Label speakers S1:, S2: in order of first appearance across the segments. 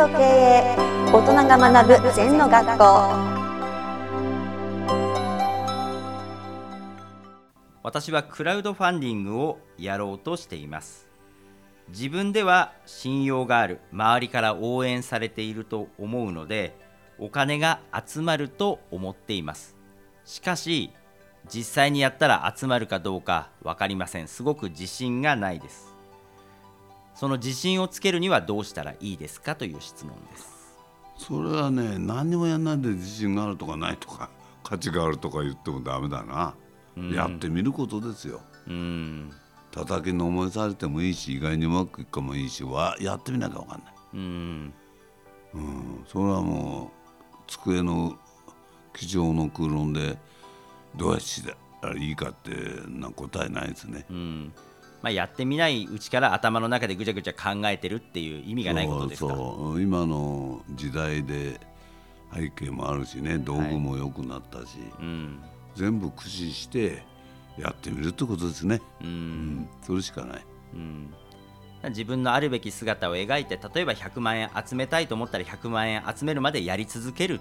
S1: と経営大人が学ぶ禅の学校。
S2: 私はクラウドファンディングをやろうとしています。自分では信用がある周りから応援されていると思うのでお金が集まると思っています。しかし実際にやったら集まるかどうか分かりません。すごく自信がないです。その自信をつけるにはどうしたらいいですかという質問です。
S3: それはね何にもやんないで自信があるとかないとか価値があるとか言ってもダメだな、やってみることですよ。
S2: うん。
S3: 叩きの思いされてもいいし意外にうまくいくかもいいしわやってみなきゃ分かんない、
S2: うん。
S3: うん、それはもう机の机上の空論でどうやってしたらいいかってな答えないですね、
S2: うんまあ、やってみないうちから頭の中でぐちゃぐちゃ考えてるっていう意味がないことですか？
S3: そう今の時代で背景もあるしね道具も良くなったし、
S2: うん。
S3: 全部駆使してやってみるってことですね、
S2: う
S3: うん。ん、それしかない。
S2: うん。自分のあるべき姿を描いて例えば100万円集めたいと思ったら100万円集めるまでやり続ける。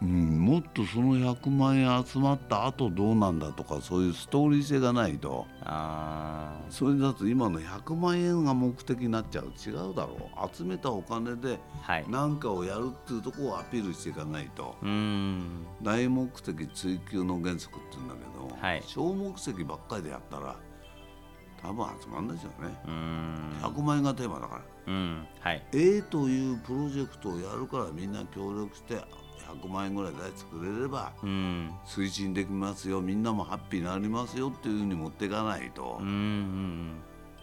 S3: うん、もっとその100万円集まった後どうなんだとかそういうストーリー性がないと。
S2: あ
S3: それだと今の100万円が目的になっちゃう。違うだろう。集めたお金で何かをやるっていうところをアピールしていかないと。
S2: うん。
S3: 大目的追求の原則って言うんだけど、
S2: はい。
S3: 小目的ばっかりでやったら多分集まんないですよね、
S2: うん。
S3: 100万円がテーマだから。
S2: うん。はい。
S3: A というプロジェクトをやるからみんな協力して100万円ぐらいで作れれば
S2: うん。
S3: 推進できますよみんなもハッピーになりますよっていうふうに持っていかないと、
S2: うんうん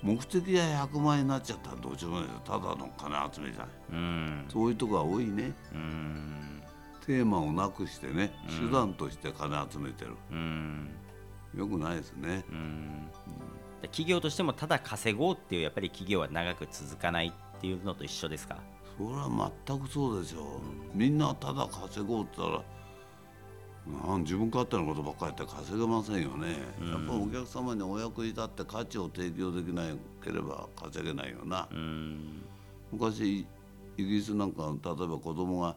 S3: 目的が100万円になっちゃったらどうしようもないですよ。ただの金集めじゃない。
S2: うん。
S3: そういうとこが多いね。
S2: うん。
S3: テーマをなくしてね手段として金集めてる、
S2: うん。
S3: よくないですね。
S2: うん。で企業としてもただ稼ごうっていうやっぱり企業は長く続かないっていうのと一緒ですか？
S3: それは全くそうですよ、みんなただ稼ごうって言ったら自分勝手なことばっかりやって稼げませんよね、やっぱお客様にお役に立って価値を提供できなければ稼げないよな、
S2: うん。
S3: 昔イギリスなんか例えば子供が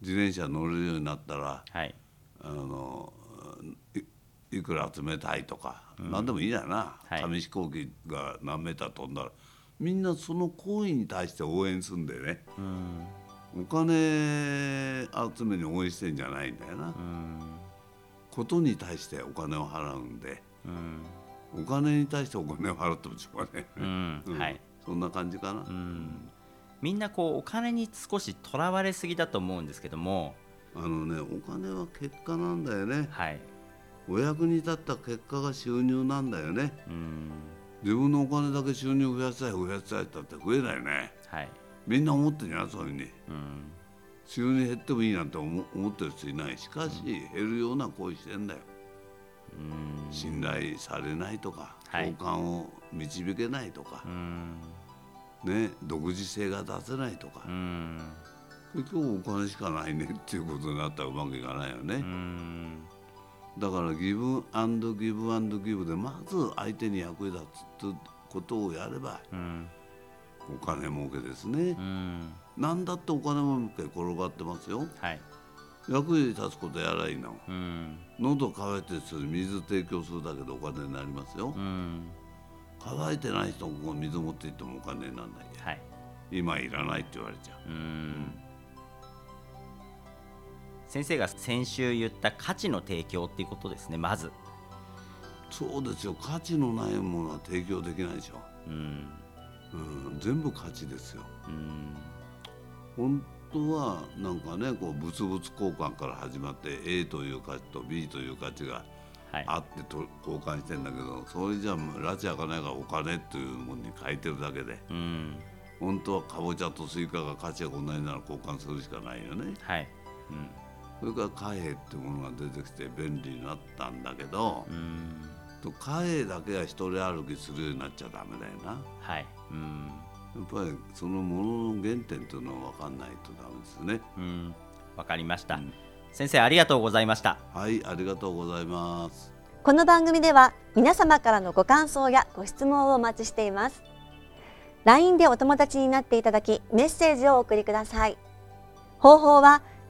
S3: 自転車乗れるようになったら
S2: はい。
S3: あのいいくら集めたいとか、何でもいいやな、
S2: はい。
S3: 紙飛行機が何メーター飛んだらみんなその行為に対して応援するんでね。
S2: うん。
S3: お金集めに応援してんじゃないんだよな、
S2: うん。
S3: ことに対してお金を払うんで。
S2: うん。
S3: お金に対してお金を払ってもしょうがない、
S2: はい。
S3: そんな感じかな、
S2: うん。みんなこうお金に少しとらわれすぎだと思うんですけども。
S3: あのねお金は結果なんだよね。
S2: はい。
S3: お役に立った結果が収入なんだよね。
S2: うん
S3: 自分のお金だけ収入増やしたい増やしたいって言ったって増えないよね。
S2: はい。
S3: みんな思ってんじゃないそういうふうに。
S2: うん。
S3: 収入減ってもいいなんて思思ってる人いない。しかし、減るような行為してんだよ。
S2: うん。
S3: 信頼されないとか、
S2: はい。
S3: 好感を導けないとか。
S2: う、ん。
S3: ね独自性が出せないとか。
S2: う、ん。
S3: 結局お金しかないねっていうことになったらうまくいかないよね、
S2: うん
S3: だからギブアンドギブアンドギブでまず相手に役に立つってことをやれば
S2: うん
S3: お金儲けですね。
S2: う、ん
S3: 何だってお金儲け転がってますよ。
S2: はい。
S3: 役に立つことやらいいの。
S2: うん。
S3: 喉乾いて水提供するだけでお金になりますよ。
S2: うん。
S3: 乾いてない人も水持って行ってもお金にならない
S2: はい。
S3: 今いらないって言われちゃう。
S2: うん先生が先週言った価値の提供っていうことですねまず。
S3: そうですよ。価値のないものは提供できないでしょ、
S2: うん。
S3: うん、全部価値ですよ。
S2: うん。
S3: 本当はなんかねこう物々交換から始まって A という価値と B という価値が
S2: はい。
S3: あってと交換してんだけどそれじゃ埒あかないからお金っていうものに変えてるだけで
S2: うん。
S3: 本当はかぼちゃとスイカが価値が同じなら交換するしかないよね。
S2: はい。うん
S3: それから貨幣っていうものが出てきて便利になったんだけど
S2: うん。
S3: と貨幣だけは一人歩きするようになっちゃダメだよな。
S2: はい。うん。
S3: やっぱりそのものの原点というのは分かんないとダメですね。
S2: うん。わかりました、
S3: うん。
S2: 先生ありがとうございました。
S3: はいありがとうございます。
S1: この番組では皆様からのご感想やご質問をお待ちしています。LINE でお友達になっていただきメッセージをお送りください。方法は